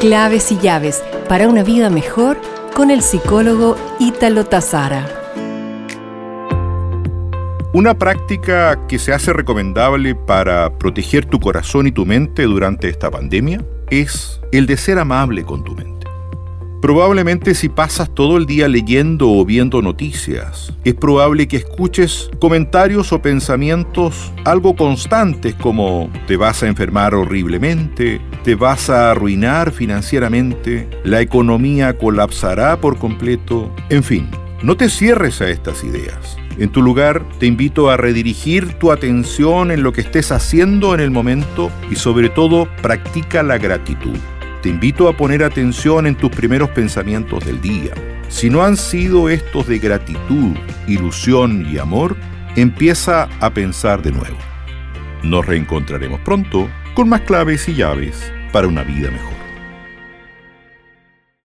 Claves y llaves para una vida mejor con el psicólogo Ítalo Tazara. Una práctica que se hace recomendable para proteger tu corazón y tu mente durante esta pandemia es el de ser amable con tu mente. Probablemente si pasas todo el día leyendo o viendo noticias, es probable que escuches comentarios o pensamientos algo constantes como te vas a enfermar horriblemente, te vas a arruinar financieramente, la economía colapsará por completo, en fin, no te cierres a estas ideas. En tu lugar, te invito a redirigir tu atención en lo que estés haciendo en el momento y sobre todo practica la gratitud. Te invito a poner atención en tus primeros pensamientos del día. Si no han sido estos de gratitud, ilusión y amor, empieza a pensar de nuevo. Nos reencontraremos pronto con más claves y llaves para una vida mejor.